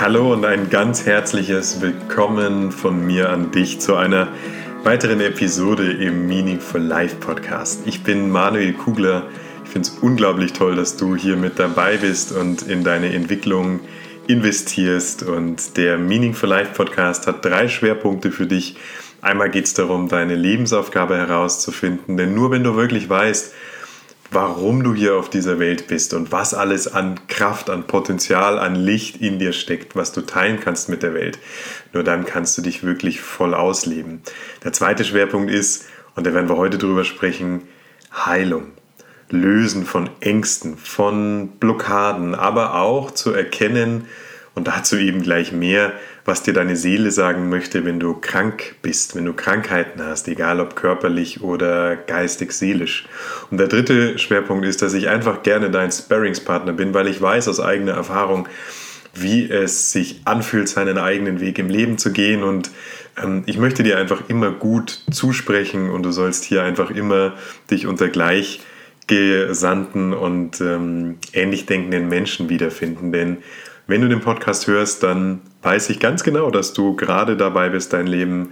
Hallo und ein ganz herzliches Willkommen von mir an dich zu einer weiteren Episode im Meaningful Life Podcast. Ich bin Manuel Kugler. Ich finde es unglaublich toll, dass du hier mit dabei bist und in deine Entwicklung investierst. Und der Meaningful Life Podcast hat drei Schwerpunkte für dich. Einmal geht es darum, deine Lebensaufgabe herauszufinden, denn nur wenn du wirklich weißt, warum du hier auf dieser Welt bist und was alles an Kraft, an Potenzial, an Licht in dir steckt, was du teilen kannst mit der Welt. Nur dann kannst du dich wirklich voll ausleben. Der zweite Schwerpunkt ist, und da werden wir heute drüber sprechen, Heilung. Lösen von Ängsten, von Blockaden, aber auch zu erkennen, und dazu eben gleich mehr, was dir deine Seele sagen möchte, wenn du krank bist, wenn du Krankheiten hast, egal ob körperlich oder geistig, seelisch. Und der dritte Schwerpunkt ist, dass ich einfach gerne dein Sparringspartner bin, weil ich weiß aus eigener Erfahrung, wie es sich anfühlt, seinen eigenen Weg im Leben zu gehen. Und ähm, ich möchte dir einfach immer gut zusprechen und du sollst hier einfach immer dich unter gleichgesandten und ähm, ähnlich denkenden Menschen wiederfinden. Denn wenn du den Podcast hörst, dann weiß ich ganz genau, dass du gerade dabei bist, dein Leben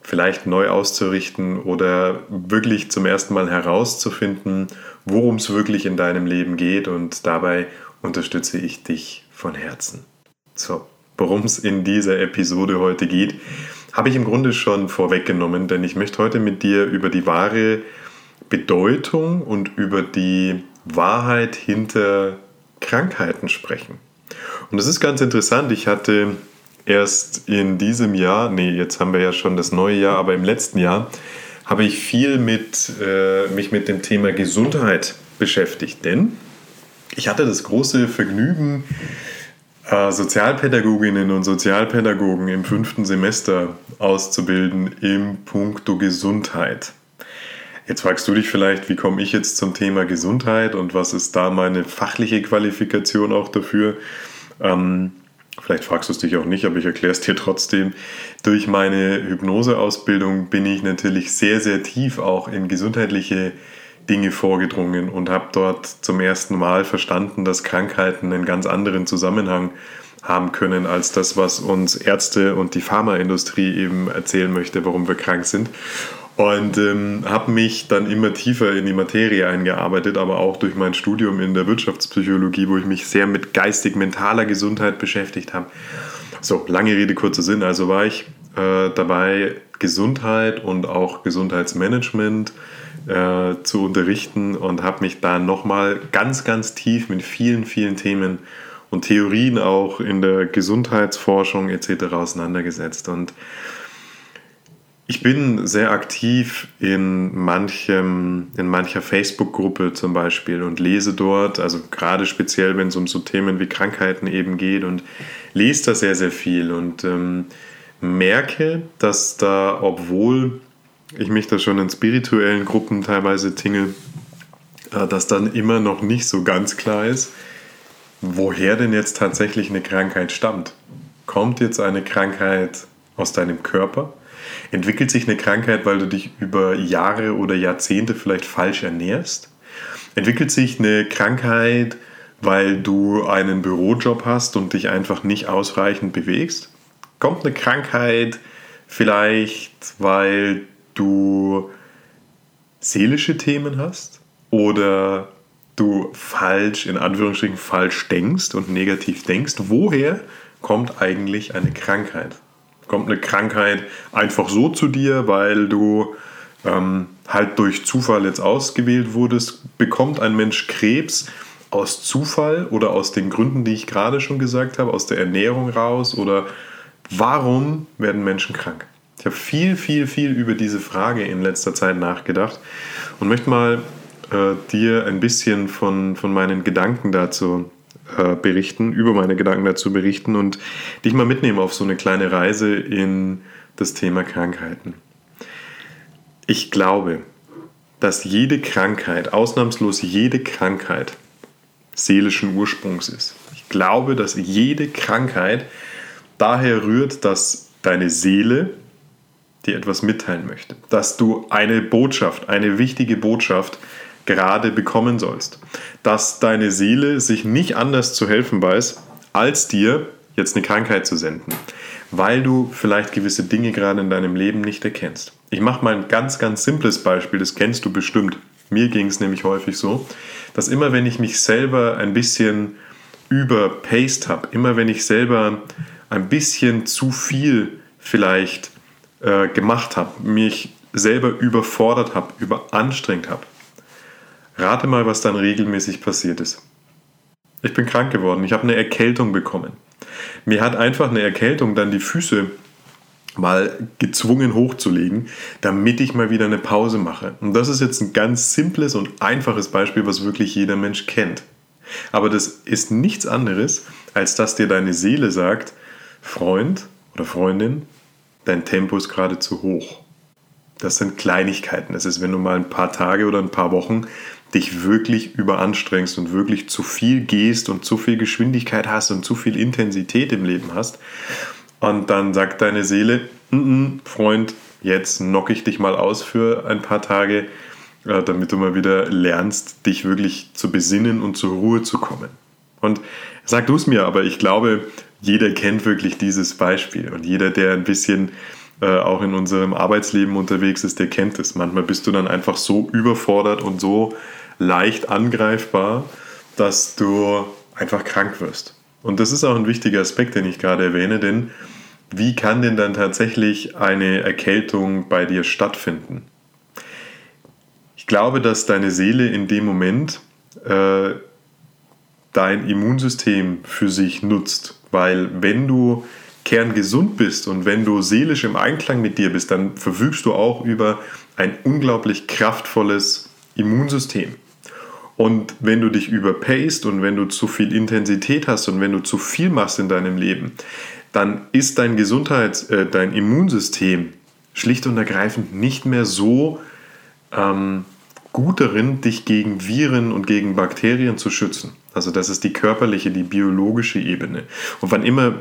vielleicht neu auszurichten oder wirklich zum ersten Mal herauszufinden, worum es wirklich in deinem Leben geht und dabei unterstütze ich dich von Herzen. So, worum es in dieser Episode heute geht, habe ich im Grunde schon vorweggenommen, denn ich möchte heute mit dir über die wahre Bedeutung und über die Wahrheit hinter Krankheiten sprechen. Und das ist ganz interessant. Ich hatte erst in diesem Jahr, nee, jetzt haben wir ja schon das neue Jahr, aber im letzten Jahr habe ich viel mit, äh, mich mit dem Thema Gesundheit beschäftigt. Denn ich hatte das große Vergnügen, äh, Sozialpädagoginnen und Sozialpädagogen im fünften Semester auszubilden im Punkto Gesundheit. Jetzt fragst du dich vielleicht, wie komme ich jetzt zum Thema Gesundheit und was ist da meine fachliche Qualifikation auch dafür? Ähm, vielleicht fragst du es dich auch nicht, aber ich erkläre es dir trotzdem. Durch meine Hypnoseausbildung bin ich natürlich sehr, sehr tief auch in gesundheitliche Dinge vorgedrungen und habe dort zum ersten Mal verstanden, dass Krankheiten einen ganz anderen Zusammenhang haben können als das, was uns Ärzte und die Pharmaindustrie eben erzählen möchte, warum wir krank sind. Und ähm, habe mich dann immer tiefer in die Materie eingearbeitet, aber auch durch mein Studium in der Wirtschaftspsychologie, wo ich mich sehr mit geistig-mentaler Gesundheit beschäftigt habe. So, lange Rede, kurzer Sinn. Also war ich äh, dabei, Gesundheit und auch Gesundheitsmanagement äh, zu unterrichten und habe mich da nochmal ganz, ganz tief mit vielen, vielen Themen und Theorien auch in der Gesundheitsforschung etc. auseinandergesetzt. Und ich bin sehr aktiv in, manchem, in mancher Facebook-Gruppe zum Beispiel und lese dort, also gerade speziell, wenn es um so Themen wie Krankheiten eben geht und lese da sehr, sehr viel und ähm, merke, dass da, obwohl ich mich da schon in spirituellen Gruppen teilweise tingle, äh, dass dann immer noch nicht so ganz klar ist, woher denn jetzt tatsächlich eine Krankheit stammt. Kommt jetzt eine Krankheit aus deinem Körper? Entwickelt sich eine Krankheit, weil du dich über Jahre oder Jahrzehnte vielleicht falsch ernährst? Entwickelt sich eine Krankheit, weil du einen Bürojob hast und dich einfach nicht ausreichend bewegst? Kommt eine Krankheit vielleicht, weil du seelische Themen hast? Oder du falsch, in Anführungsstrichen falsch denkst und negativ denkst? Woher kommt eigentlich eine Krankheit? Kommt eine Krankheit einfach so zu dir, weil du ähm, halt durch Zufall jetzt ausgewählt wurdest? Bekommt ein Mensch Krebs aus Zufall oder aus den Gründen, die ich gerade schon gesagt habe, aus der Ernährung raus? Oder warum werden Menschen krank? Ich habe viel, viel, viel über diese Frage in letzter Zeit nachgedacht und möchte mal äh, dir ein bisschen von, von meinen Gedanken dazu äh, berichten, über meine Gedanken dazu berichten und dich mal mitnehmen auf so eine kleine Reise in das Thema Krankheiten. Ich glaube, dass jede Krankheit, ausnahmslos jede Krankheit, seelischen Ursprungs ist. Ich glaube, dass jede Krankheit daher rührt, dass deine Seele dir etwas mitteilen möchte, dass du eine Botschaft, eine wichtige Botschaft gerade bekommen sollst. Dass deine Seele sich nicht anders zu helfen weiß, als dir jetzt eine Krankheit zu senden, weil du vielleicht gewisse Dinge gerade in deinem Leben nicht erkennst. Ich mache mal ein ganz, ganz simples Beispiel, das kennst du bestimmt. Mir ging es nämlich häufig so, dass immer wenn ich mich selber ein bisschen überpaced habe, immer wenn ich selber ein bisschen zu viel vielleicht äh, gemacht habe, mich selber überfordert habe, überanstrengt habe, rate mal, was dann regelmäßig passiert ist. Ich bin krank geworden, ich habe eine Erkältung bekommen. Mir hat einfach eine Erkältung dann die Füße mal gezwungen hochzulegen, damit ich mal wieder eine Pause mache. Und das ist jetzt ein ganz simples und einfaches Beispiel, was wirklich jeder Mensch kennt. Aber das ist nichts anderes, als dass dir deine Seele sagt, Freund oder Freundin, dein Tempo ist gerade zu hoch. Das sind Kleinigkeiten. Das ist, wenn du mal ein paar Tage oder ein paar Wochen dich wirklich überanstrengst und wirklich zu viel gehst und zu viel Geschwindigkeit hast und zu viel Intensität im Leben hast. Und dann sagt deine Seele, N -n, Freund, jetzt knock ich dich mal aus für ein paar Tage, äh, damit du mal wieder lernst, dich wirklich zu besinnen und zur Ruhe zu kommen. Und sag du es mir, aber ich glaube, jeder kennt wirklich dieses Beispiel und jeder, der ein bisschen äh, auch in unserem Arbeitsleben unterwegs ist, der kennt es. Manchmal bist du dann einfach so überfordert und so leicht angreifbar, dass du einfach krank wirst. Und das ist auch ein wichtiger Aspekt, den ich gerade erwähne, denn wie kann denn dann tatsächlich eine Erkältung bei dir stattfinden? Ich glaube, dass deine Seele in dem Moment äh, dein Immunsystem für sich nutzt, weil wenn du kerngesund bist und wenn du seelisch im Einklang mit dir bist, dann verfügst du auch über ein unglaublich kraftvolles Immunsystem. Und wenn du dich überpaced und wenn du zu viel Intensität hast und wenn du zu viel machst in deinem Leben, dann ist dein Gesundheits-, äh, dein Immunsystem schlicht und ergreifend nicht mehr so ähm, gut darin, dich gegen Viren und gegen Bakterien zu schützen. Also das ist die körperliche, die biologische Ebene. Und wann immer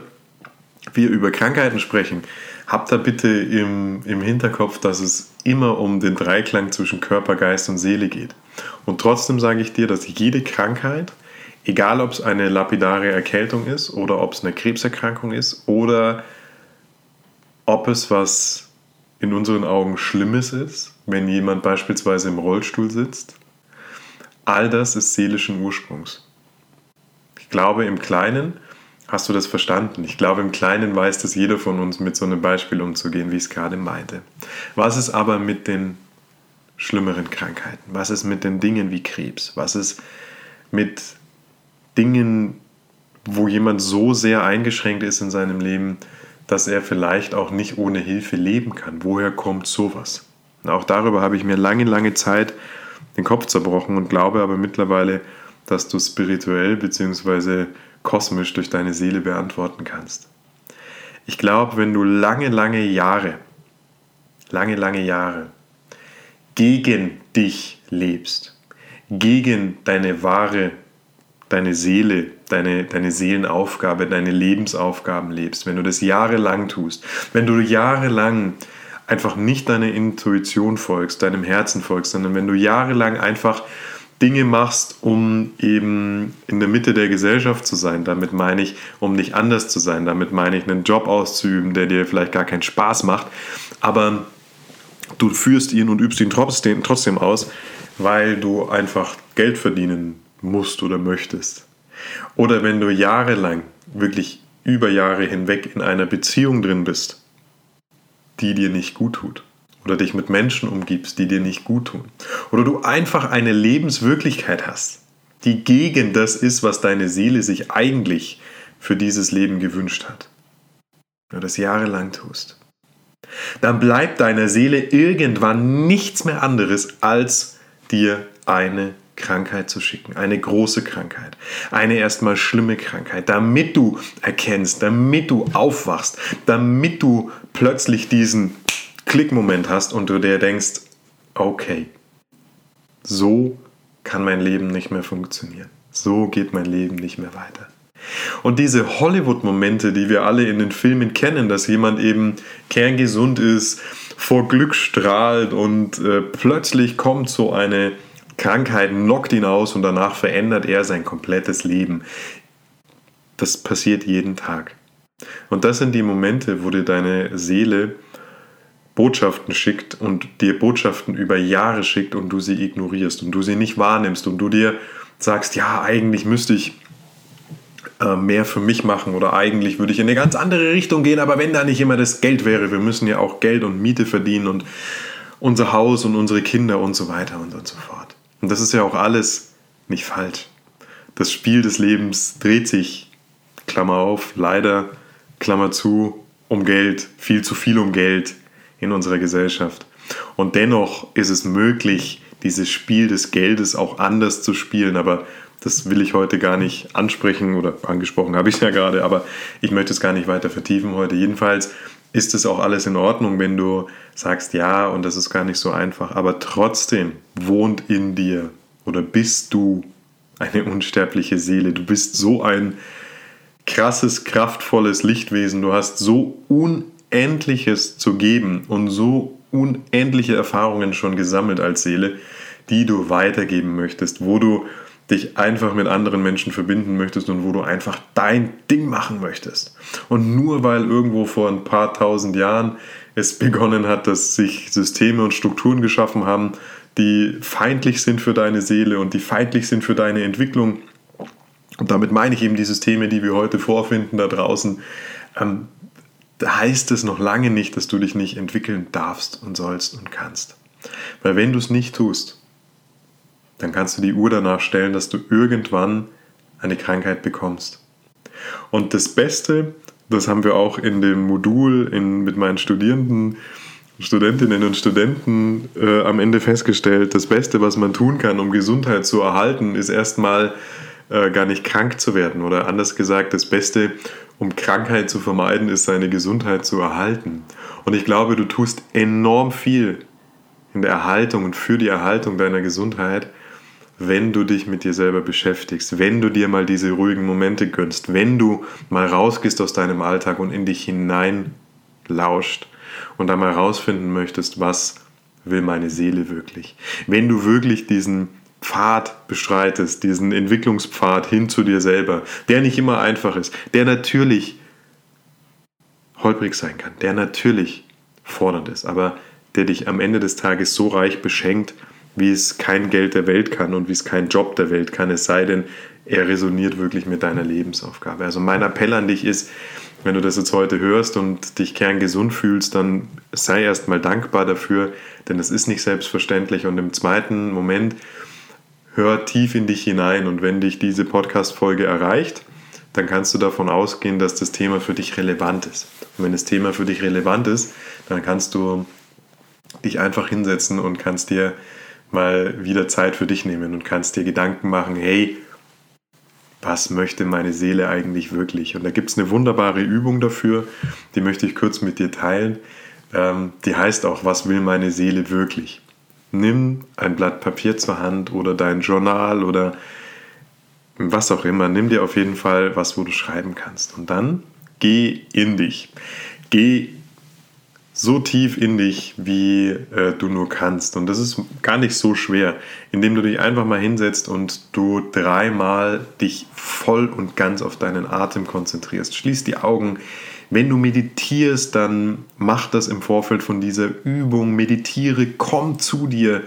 wir über Krankheiten sprechen, habt da bitte im, im Hinterkopf, dass es immer um den Dreiklang zwischen Körper, Geist und Seele geht. Und trotzdem sage ich dir, dass jede Krankheit, egal ob es eine lapidare Erkältung ist oder ob es eine Krebserkrankung ist oder ob es was in unseren Augen Schlimmes ist, wenn jemand beispielsweise im Rollstuhl sitzt, all das ist seelischen Ursprungs. Ich glaube, im Kleinen hast du das verstanden. Ich glaube, im Kleinen weiß das jeder von uns, mit so einem Beispiel umzugehen, wie ich es gerade meinte. Was ist aber mit den schlimmeren Krankheiten? Was ist mit den Dingen wie Krebs? Was ist mit Dingen, wo jemand so sehr eingeschränkt ist in seinem Leben, dass er vielleicht auch nicht ohne Hilfe leben kann? Woher kommt sowas? Und auch darüber habe ich mir lange, lange Zeit den Kopf zerbrochen und glaube aber mittlerweile, dass du spirituell bzw kosmisch durch deine Seele beantworten kannst. Ich glaube, wenn du lange, lange Jahre, lange, lange Jahre gegen dich lebst, gegen deine wahre, deine Seele, deine, deine Seelenaufgabe, deine Lebensaufgaben lebst, wenn du das jahrelang tust, wenn du jahrelang einfach nicht deiner Intuition folgst, deinem Herzen folgst, sondern wenn du jahrelang einfach Dinge machst, um eben in der Mitte der Gesellschaft zu sein. Damit meine ich, um nicht anders zu sein. Damit meine ich, einen Job auszuüben, der dir vielleicht gar keinen Spaß macht. Aber du führst ihn und übst ihn trotzdem, aus, weil du einfach Geld verdienen musst oder möchtest. Oder wenn du jahrelang, wirklich über Jahre hinweg in einer Beziehung drin bist, die dir nicht gut tut oder dich mit Menschen umgibst, die dir nicht gut tun. Oder du einfach eine Lebenswirklichkeit hast, die gegen das ist, was deine Seele sich eigentlich für dieses Leben gewünscht hat. Du das jahrelang tust. Dann bleibt deiner Seele irgendwann nichts mehr anderes, als dir eine Krankheit zu schicken, eine große Krankheit, eine erstmal schlimme Krankheit, damit du erkennst, damit du aufwachst, damit du plötzlich diesen Klickmoment hast und du dir denkst, okay, so kann mein Leben nicht mehr funktionieren. So geht mein Leben nicht mehr weiter. Und diese Hollywood-Momente, die wir alle in den Filmen kennen, dass jemand eben kerngesund ist, vor Glück strahlt und äh, plötzlich kommt so eine Krankheit, knockt ihn aus und danach verändert er sein komplettes Leben. Das passiert jeden Tag. Und das sind die Momente, wo dir deine Seele Botschaften schickt und dir Botschaften über Jahre schickt und du sie ignorierst und du sie nicht wahrnimmst und du dir sagst, ja, eigentlich müsste ich äh, mehr für mich machen oder eigentlich würde ich in eine ganz andere Richtung gehen, aber wenn da nicht immer das Geld wäre, wir müssen ja auch Geld und Miete verdienen und unser Haus und unsere Kinder und so weiter und, und so fort. Und das ist ja auch alles nicht falsch. Das Spiel des Lebens dreht sich, Klammer auf, leider, Klammer zu, um Geld, viel zu viel um Geld in unserer Gesellschaft. Und dennoch ist es möglich, dieses Spiel des Geldes auch anders zu spielen, aber das will ich heute gar nicht ansprechen oder angesprochen habe ich ja gerade, aber ich möchte es gar nicht weiter vertiefen heute. Jedenfalls ist es auch alles in Ordnung, wenn du sagst, ja, und das ist gar nicht so einfach, aber trotzdem wohnt in dir oder bist du eine unsterbliche Seele. Du bist so ein krasses, kraftvolles Lichtwesen. Du hast so Unendliches zu geben und so unendliche Erfahrungen schon gesammelt als Seele, die du weitergeben möchtest, wo du dich einfach mit anderen Menschen verbinden möchtest und wo du einfach dein Ding machen möchtest. Und nur weil irgendwo vor ein paar tausend Jahren es begonnen hat, dass sich Systeme und Strukturen geschaffen haben, die feindlich sind für deine Seele und die feindlich sind für deine Entwicklung. Und damit meine ich eben die Systeme, die wir heute vorfinden da draußen. Ähm, heißt es noch lange nicht, dass du dich nicht entwickeln darfst und sollst und kannst. Weil wenn du es nicht tust, dann kannst du die Uhr danach stellen, dass du irgendwann eine Krankheit bekommst. Und das Beste, das haben wir auch in dem Modul in, mit meinen Studierenden, Studentinnen und Studenten äh, am Ende festgestellt, das Beste, was man tun kann, um Gesundheit zu erhalten, ist erstmal äh, gar nicht krank zu werden. Oder anders gesagt, das Beste, um Krankheit zu vermeiden, ist seine Gesundheit zu erhalten. Und ich glaube, du tust enorm viel in der Erhaltung und für die Erhaltung deiner Gesundheit, wenn du dich mit dir selber beschäftigst, wenn du dir mal diese ruhigen Momente gönnst, wenn du mal rausgehst aus deinem Alltag und in dich hinein lauscht und einmal rausfinden möchtest, was will meine Seele wirklich. Wenn du wirklich diesen Pfad bestreitest, diesen Entwicklungspfad hin zu dir selber, der nicht immer einfach ist, der natürlich holprig sein kann, der natürlich fordernd ist, aber der dich am Ende des Tages so reich beschenkt, wie es kein Geld der Welt kann und wie es kein Job der Welt kann, es sei denn, er resoniert wirklich mit deiner Lebensaufgabe. Also mein Appell an dich ist, wenn du das jetzt heute hörst und dich kerngesund fühlst, dann sei erstmal dankbar dafür, denn es ist nicht selbstverständlich. Und im zweiten Moment hör tief in dich hinein und wenn dich diese Podcast-Folge erreicht, dann kannst du davon ausgehen, dass das Thema für dich relevant ist. Und wenn das Thema für dich relevant ist, dann kannst du dich einfach hinsetzen und kannst dir mal wieder Zeit für dich nehmen und kannst dir Gedanken machen, hey, was möchte meine Seele eigentlich wirklich? Und da gibt es eine wunderbare Übung dafür, die möchte ich kurz mit dir teilen. Ähm, die heißt auch, was will meine Seele wirklich? Nimm ein Blatt Papier zur Hand oder dein Journal oder was auch immer. Nimm dir auf jeden Fall was, wo du schreiben kannst. Und dann geh in dich. Geh so tief in dich, wie äh, du nur kannst. Und das ist gar nicht so schwer, indem du dich einfach mal hinsetzt und du dreimal dich voll und ganz auf deinen Atem konzentrierst. Schließ die Augen. Wenn du meditierst, dann mach das im Vorfeld von dieser Übung. Meditiere, komm zu dir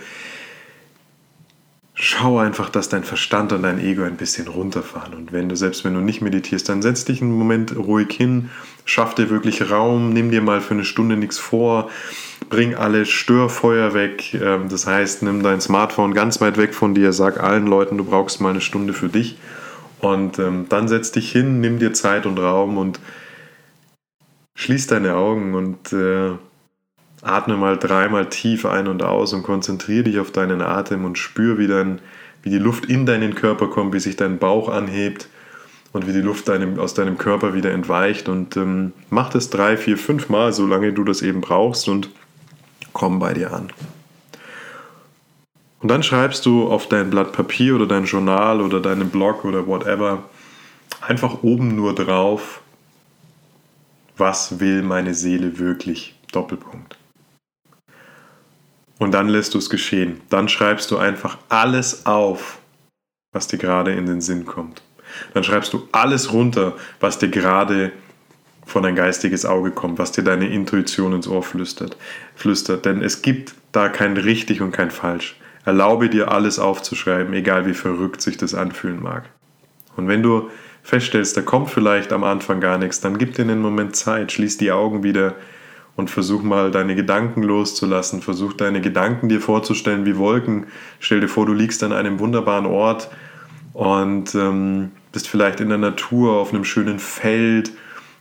schau einfach, dass dein Verstand und dein Ego ein bisschen runterfahren. Und wenn du, selbst wenn du nicht meditierst, dann setz dich einen Moment ruhig hin, schaff dir wirklich Raum, nimm dir mal für eine Stunde nichts vor, bring alle Störfeuer weg. Ähm, das heißt, nimm dein Smartphone ganz weit weg von dir, sag allen Leuten, du brauchst mal eine Stunde für dich. Und ähm, dann setz dich hin, nimm dir Zeit und Raum und schließ deine Augen und äh, Atme mal dreimal tief ein und aus und konzentriere dich auf deinen Atem und spür, wie, dein, wie die Luft in deinen Körper kommt, wie sich dein Bauch anhebt und wie die Luft deinem, aus deinem Körper wieder entweicht. Und ähm, mach das drei, vier, fünf Mal, solange du das eben brauchst und komm bei dir an. Und dann schreibst du auf dein Blatt Papier oder dein Journal oder deinen Blog oder whatever einfach oben nur drauf, was will meine Seele wirklich? Doppelpunkt. Und dann lässt du es geschehen. Dann schreibst du einfach alles auf, was dir gerade in den Sinn kommt. Dann schreibst du alles runter, was dir gerade von dein geistiges Auge kommt, was dir deine Intuition ins Ohr flüstert. flüstert. Denn es gibt da kein richtig und kein falsch. Erlaube dir alles aufzuschreiben, egal wie verrückt sich das anfühlen mag. Und wenn du feststellst, da kommt vielleicht am Anfang gar nichts, dann gib dir einen Moment Zeit, schließ die Augen wieder und versuch mal deine Gedanken loszulassen, versuch deine Gedanken dir vorzustellen wie Wolken. Stell dir vor, du liegst an einem wunderbaren Ort und ähm, bist vielleicht in der Natur auf einem schönen Feld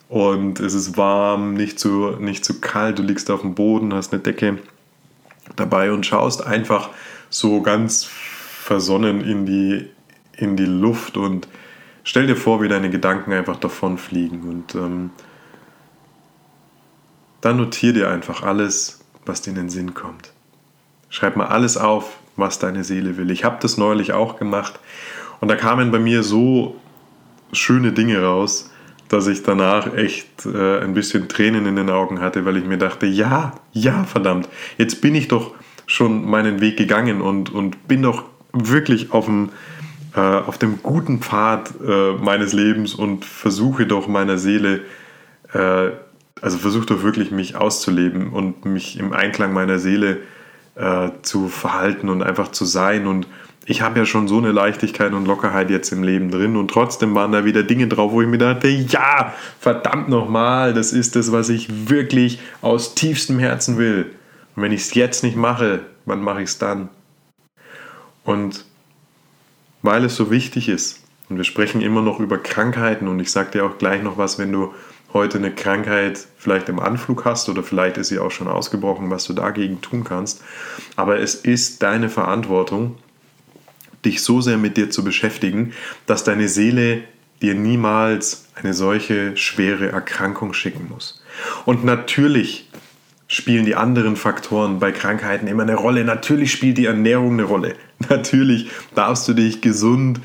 und es ist warm, nicht zu, nicht zu kalt, du liegst auf dem Boden, hast eine Decke dabei und schaust einfach so ganz versonnen in die, in die Luft und stell dir vor, wie deine Gedanken einfach davon fliegen und ähm, dann notier dir einfach alles, was dir in den Sinn kommt. Schreib mal alles auf, was deine Seele will. Ich habe das neulich auch gemacht und da kamen bei mir so schöne Dinge raus, dass ich danach echt äh, ein bisschen Tränen in den Augen hatte, weil ich mir dachte, ja, ja, verdammt, jetzt bin ich doch schon meinen Weg gegangen und, und bin doch wirklich auf dem, äh, auf dem guten Pfad äh, meines Lebens und versuche doch meiner Seele, äh, also versuche doch wirklich mich auszuleben und mich im Einklang meiner Seele äh, zu verhalten und einfach zu sein und ich habe ja schon so eine Leichtigkeit und Lockerheit jetzt im Leben drin und trotzdem waren da wieder Dinge drauf, wo ich mir dachte, ja, verdammt nochmal, das ist das, was ich wirklich aus tiefstem Herzen will. Und wenn ich es jetzt nicht mache, wann mache ich es dann? Und weil es so wichtig ist, und wir sprechen immer noch über Krankheiten und ich sage dir auch gleich noch was, wenn du heute eine Krankheit vielleicht im Anflug hast oder vielleicht ist sie auch schon ausgebrochen, was du dagegen tun kannst. Aber es ist deine Verantwortung, dich so sehr mit dir zu beschäftigen, dass deine Seele dir niemals eine solche schwere Erkrankung schicken muss. Und natürlich spielen die anderen Faktoren bei Krankheiten immer eine Rolle. Natürlich spielt die Ernährung eine Rolle. Natürlich darfst du dich gesund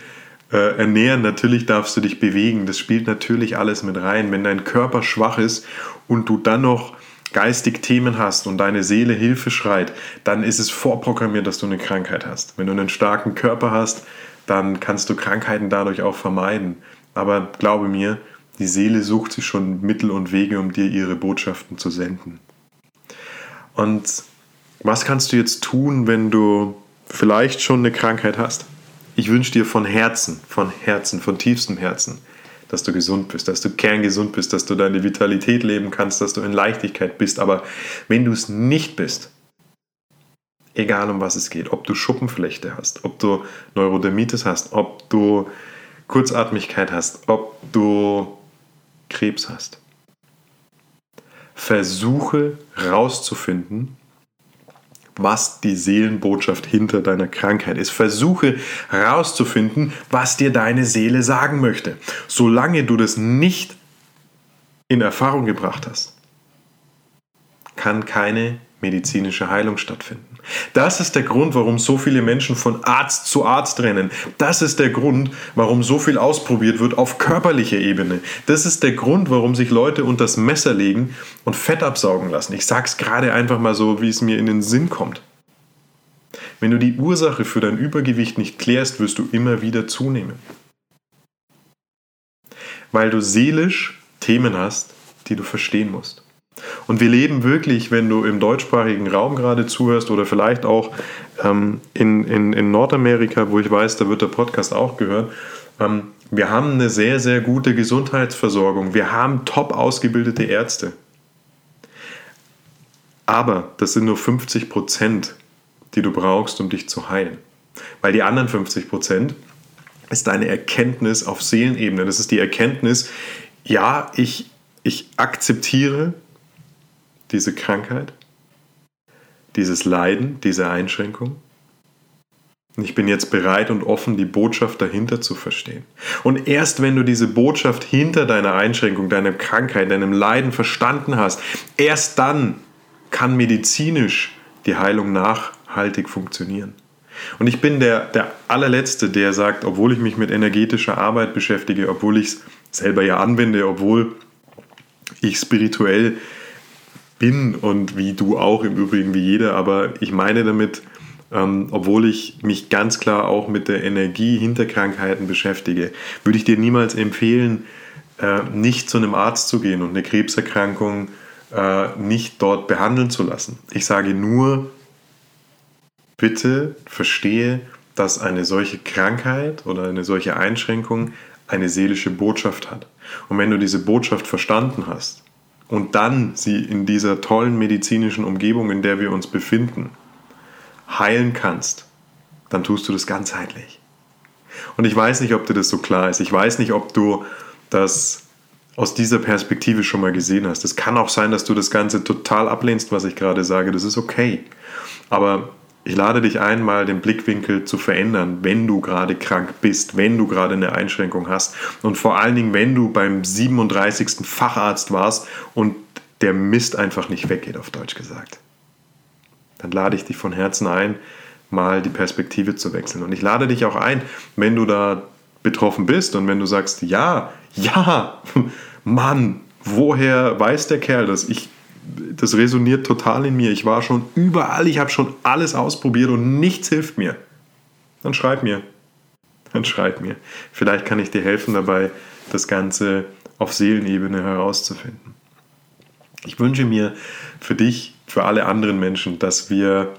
äh, ernähren, natürlich darfst du dich bewegen. Das spielt natürlich alles mit rein. Wenn dein Körper schwach ist und du dann noch geistig Themen hast und deine Seele Hilfe schreit, dann ist es vorprogrammiert, dass du eine Krankheit hast. Wenn du einen starken Körper hast, dann kannst du Krankheiten dadurch auch vermeiden. Aber glaube mir, die Seele sucht sich schon Mittel und Wege, um dir ihre Botschaften zu senden. Und was kannst du jetzt tun, wenn du vielleicht schon eine Krankheit hast? Ich wünsche dir von Herzen, von Herzen, von tiefstem Herzen, dass du gesund bist, dass du kerngesund bist, dass du deine Vitalität leben kannst, dass du in Leichtigkeit bist. Aber wenn du es nicht bist, egal um was es geht, ob du Schuppenflechte hast, ob du Neurodermitis hast, ob du Kurzatmigkeit hast, ob du Krebs hast, versuche herauszufinden, was die Seelenbotschaft hinter deiner Krankheit ist. Versuche herauszufinden, was dir deine Seele sagen möchte. Solange du das nicht in Erfahrung gebracht hast, kann keine medizinische Heilung stattfinden. Das ist der Grund, warum so viele Menschen von Arzt zu Arzt rennen. Das ist der Grund, warum so viel ausprobiert wird auf körperlicher Ebene. Das ist der Grund, warum sich Leute unter das Messer legen und Fett absaugen lassen. Ich sage es gerade einfach mal so, wie es mir in den Sinn kommt. Wenn du die Ursache für dein Übergewicht nicht klärst, wirst du immer wieder zunehmen. Weil du seelisch Themen hast, die du verstehen musst. Und wir leben wirklich, wenn du im deutschsprachigen Raum gerade zuhörst oder vielleicht auch ähm, in, in, in Nordamerika, wo ich weiß, da wird der Podcast auch gehört, ähm, wir haben eine sehr, sehr gute Gesundheitsversorgung. Wir haben top ausgebildete Ärzte. Aber das sind nur 50 Prozent, die du brauchst, um dich zu heilen. Weil die anderen 50 Prozent ist deine Erkenntnis auf Seelenebene. Das ist die Erkenntnis, ja, ich, ich akzeptiere diese Krankheit, dieses Leiden, diese Einschränkung. Und ich bin jetzt bereit und offen, die Botschaft dahinter zu verstehen. Und erst wenn du diese Botschaft hinter deiner Einschränkung, deiner Krankheit, deinem Leiden verstanden hast, erst dann kann medizinisch die Heilung nachhaltig funktionieren. Und ich bin der, der allerletzte, der sagt, obwohl ich mich mit energetischer Arbeit beschäftige, obwohl ich es selber ja anwende, obwohl ich spirituell bin und wie du auch im Übrigen, wie jeder, aber ich meine damit, ähm, obwohl ich mich ganz klar auch mit der Energie hinter Krankheiten beschäftige, würde ich dir niemals empfehlen, äh, nicht zu einem Arzt zu gehen und eine Krebserkrankung äh, nicht dort behandeln zu lassen. Ich sage nur, bitte verstehe, dass eine solche Krankheit oder eine solche Einschränkung eine seelische Botschaft hat. Und wenn du diese Botschaft verstanden hast und dann sie in dieser tollen medizinischen Umgebung, in der wir uns befinden, heilen kannst, dann tust du das ganzheitlich. Und ich weiß nicht, ob dir das so klar ist. Ich weiß nicht, ob du das aus dieser Perspektive schon mal gesehen hast. Es kann auch sein, dass du das Ganze total ablehnst, was ich gerade sage. Das ist okay. Aber ich lade dich ein, mal den Blickwinkel zu verändern, wenn du gerade krank bist, wenn du gerade eine Einschränkung hast und vor allen Dingen, wenn du beim 37. Facharzt warst und der Mist einfach nicht weggeht, auf Deutsch gesagt. Dann lade ich dich von Herzen ein, mal die Perspektive zu wechseln. Und ich lade dich auch ein, wenn du da betroffen bist und wenn du sagst, ja, ja, Mann, woher weiß der Kerl das? Ich das resoniert total in mir. Ich war schon überall, ich habe schon alles ausprobiert und nichts hilft mir. Dann schreib mir. Dann schreib mir. Vielleicht kann ich dir helfen dabei, das Ganze auf Seelenebene herauszufinden. Ich wünsche mir für dich, für alle anderen Menschen, dass wir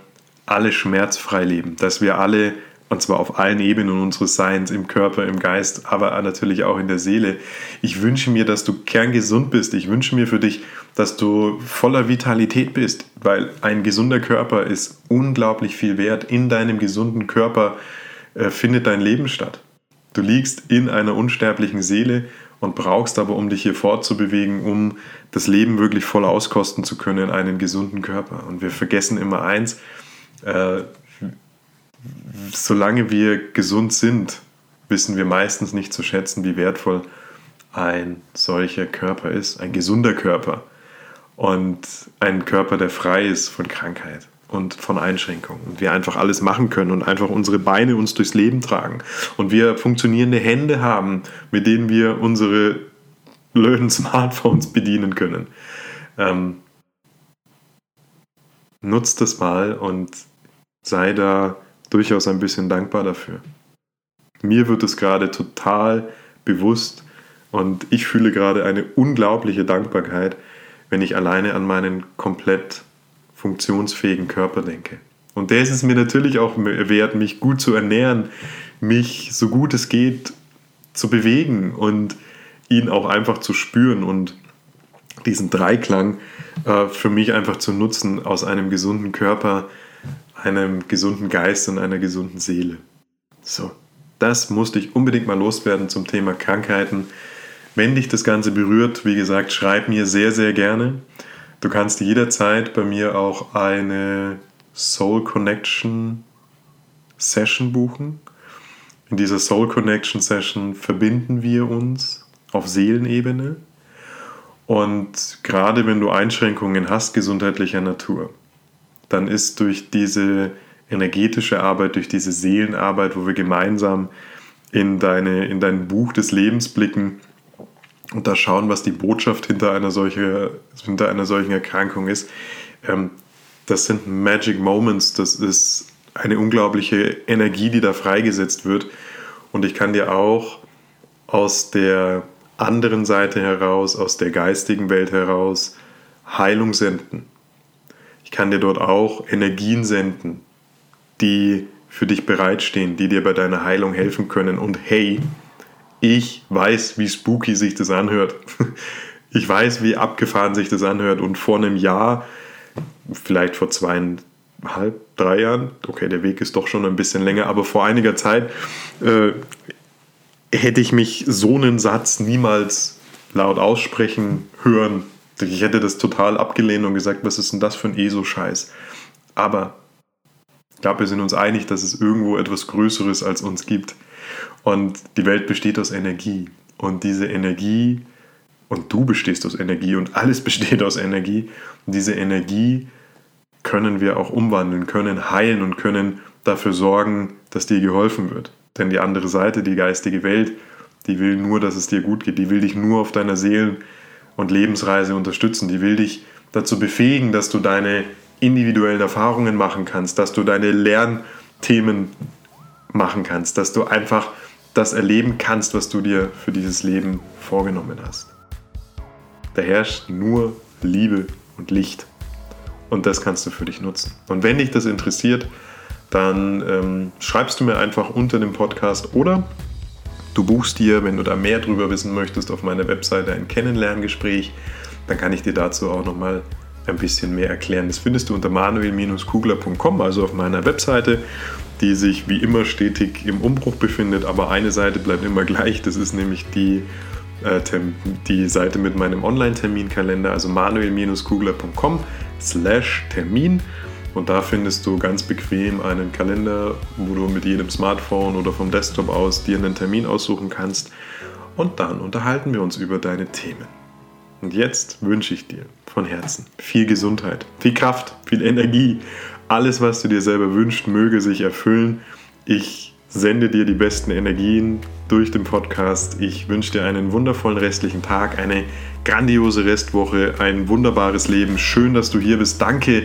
alle schmerzfrei leben, dass wir alle und zwar auf allen Ebenen unseres Seins, im Körper, im Geist, aber natürlich auch in der Seele. Ich wünsche mir, dass du kerngesund bist. Ich wünsche mir für dich, dass du voller Vitalität bist, weil ein gesunder Körper ist unglaublich viel wert. In deinem gesunden Körper äh, findet dein Leben statt. Du liegst in einer unsterblichen Seele und brauchst aber, um dich hier fortzubewegen, um das Leben wirklich voll auskosten zu können, einen gesunden Körper. Und wir vergessen immer eins, äh, solange wir gesund sind, wissen wir meistens nicht zu schätzen, wie wertvoll ein solcher Körper ist, ein gesunder Körper und ein Körper, der frei ist von Krankheit und von Einschränkungen und wir einfach alles machen können und einfach unsere Beine uns durchs Leben tragen und wir funktionierende Hände haben, mit denen wir unsere blöden Smartphones bedienen können. Ähm, nutzt das mal und sei da durchaus ein bisschen dankbar dafür. Mir wird es gerade total bewusst und ich fühle gerade eine unglaubliche Dankbarkeit, wenn ich alleine an meinen komplett funktionsfähigen Körper denke. Und der ist es mir natürlich auch wert, mich gut zu ernähren, mich so gut es geht zu bewegen und ihn auch einfach zu spüren und diesen Dreiklang äh, für mich einfach zu nutzen aus einem gesunden Körper, einem gesunden Geist und einer gesunden Seele. So, das musste ich unbedingt mal loswerden zum Thema Krankheiten. Wenn dich das Ganze berührt, wie gesagt, schreib mir sehr, sehr gerne. Du kannst jederzeit bei mir auch eine Soul Connection Session buchen. In dieser Soul Connection Session verbinden wir uns auf Seelenebene. Und gerade wenn du Einschränkungen hast gesundheitlicher Natur, dann ist durch diese energetische Arbeit, durch diese Seelenarbeit, wo wir gemeinsam in, deine, in dein Buch des Lebens blicken und da schauen, was die Botschaft hinter einer, solche, hinter einer solchen Erkrankung ist. Ähm, das sind Magic Moments, das ist eine unglaubliche Energie, die da freigesetzt wird. Und ich kann dir auch aus der anderen Seite heraus, aus der geistigen Welt heraus, Heilung senden. Ich kann dir dort auch Energien senden, die für dich bereitstehen, die dir bei deiner Heilung helfen können. Und hey, ich weiß, wie spooky sich das anhört. Ich weiß, wie abgefahren sich das anhört. Und vor einem Jahr, vielleicht vor zweieinhalb, drei Jahren, okay, der Weg ist doch schon ein bisschen länger, aber vor einiger Zeit äh, hätte ich mich so einen Satz niemals laut aussprechen hören ich hätte das total abgelehnt und gesagt, was ist denn das für ein ESO-Scheiß? Aber ich glaube, wir sind uns einig, dass es irgendwo etwas Größeres als uns gibt. Und die Welt besteht aus Energie. Und diese Energie, und du bestehst aus Energie und alles besteht aus Energie. Und diese Energie können wir auch umwandeln, können heilen und können dafür sorgen, dass dir geholfen wird. Denn die andere Seite, die geistige Welt, die will nur, dass es dir gut geht. Die will dich nur auf deiner Seelen- und Lebensreise unterstützen. Die will dich dazu befähigen, dass du deine individuellen Erfahrungen machen kannst, dass du deine Lernthemen machen kannst, dass du einfach das erleben kannst, was du dir für dieses Leben vorgenommen hast. Da herrscht nur Liebe und Licht. Und das kannst du für dich nutzen. Und wenn dich das interessiert, dann ähm, schreibst du mir einfach unter dem Podcast oder du buchst dir, wenn du da mehr drüber wissen möchtest, auf meiner Webseite ein Kennenlerngespräch. Dann kann ich dir dazu auch nochmal ein bisschen mehr erklären. Das findest du unter manuel-kugler.com, also auf meiner Webseite, die sich wie immer stetig im Umbruch befindet. Aber eine Seite bleibt immer gleich. Das ist nämlich die äh, die Seite mit meinem Online-Terminkalender, also manuel-kugler.com slash Termin. Und da findest du ganz bequem einen Kalender, wo du mit jedem Smartphone oder vom Desktop aus dir einen Termin aussuchen kannst. Und dann unterhalten wir uns über deine Themen. Und jetzt wünsche ich dir von Herzen viel Gesundheit, viel Kraft, viel Energie. Alles, was du dir selber wünschst, möge sich erfüllen. Ich sende dir die besten Energien durch den Podcast. Ich wünsche dir einen wundervollen restlichen Tag, eine grandiose Restwoche, ein wunderbares Leben. Schön, dass du hier bist. Danke,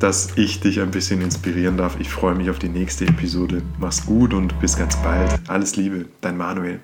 dass ich dich ein bisschen inspirieren darf. Ich freue mich auf die nächste Episode. Mach's gut und bis ganz bald. Alles Liebe, dein Manuel.